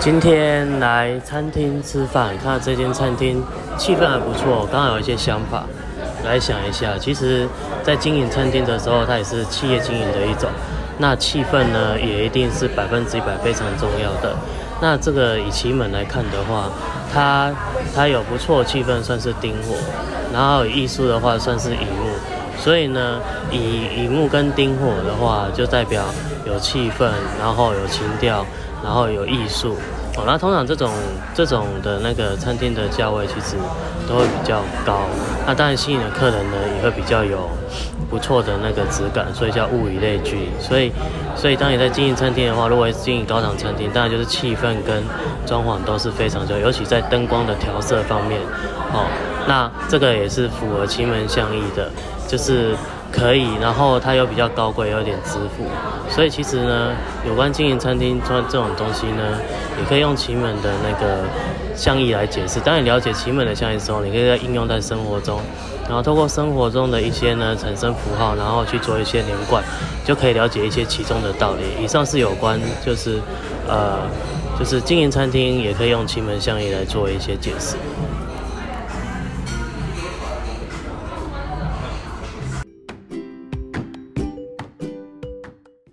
今天来餐厅吃饭，看到这间餐厅气氛还不错，刚好有一些想法，来想一下。其实，在经营餐厅的时候，它也是企业经营的一种。那气氛呢，也一定是百分之一百非常重要的。那这个以奇门来看的话，它它有不错气氛，算是丁火；然后艺术的话，算是乙木。所以呢，以乙木跟丁火的话，就代表有气氛，然后有情调。然后有艺术哦，那通常这种这种的那个餐厅的价位其实都会比较高，那当然吸引的客人呢也会比较有不错的那个质感，所以叫物以类聚。所以所以当你在经营餐厅的话，如果经营高档餐厅，当然就是气氛跟装潢都是非常重要，尤其在灯光的调色方面，哦，那这个也是符合奇门相意的，就是。可以，然后它又比较高贵，有点支付，所以其实呢，有关经营餐厅这这种东西呢，也可以用奇门的那个象意来解释。当你了解奇门的象意之后，你可以在应用在生活中，然后透过生活中的一些呢产生符号，然后去做一些连贯，就可以了解一些其中的道理。以上是有关，就是呃，就是经营餐厅也可以用奇门象意来做一些解释。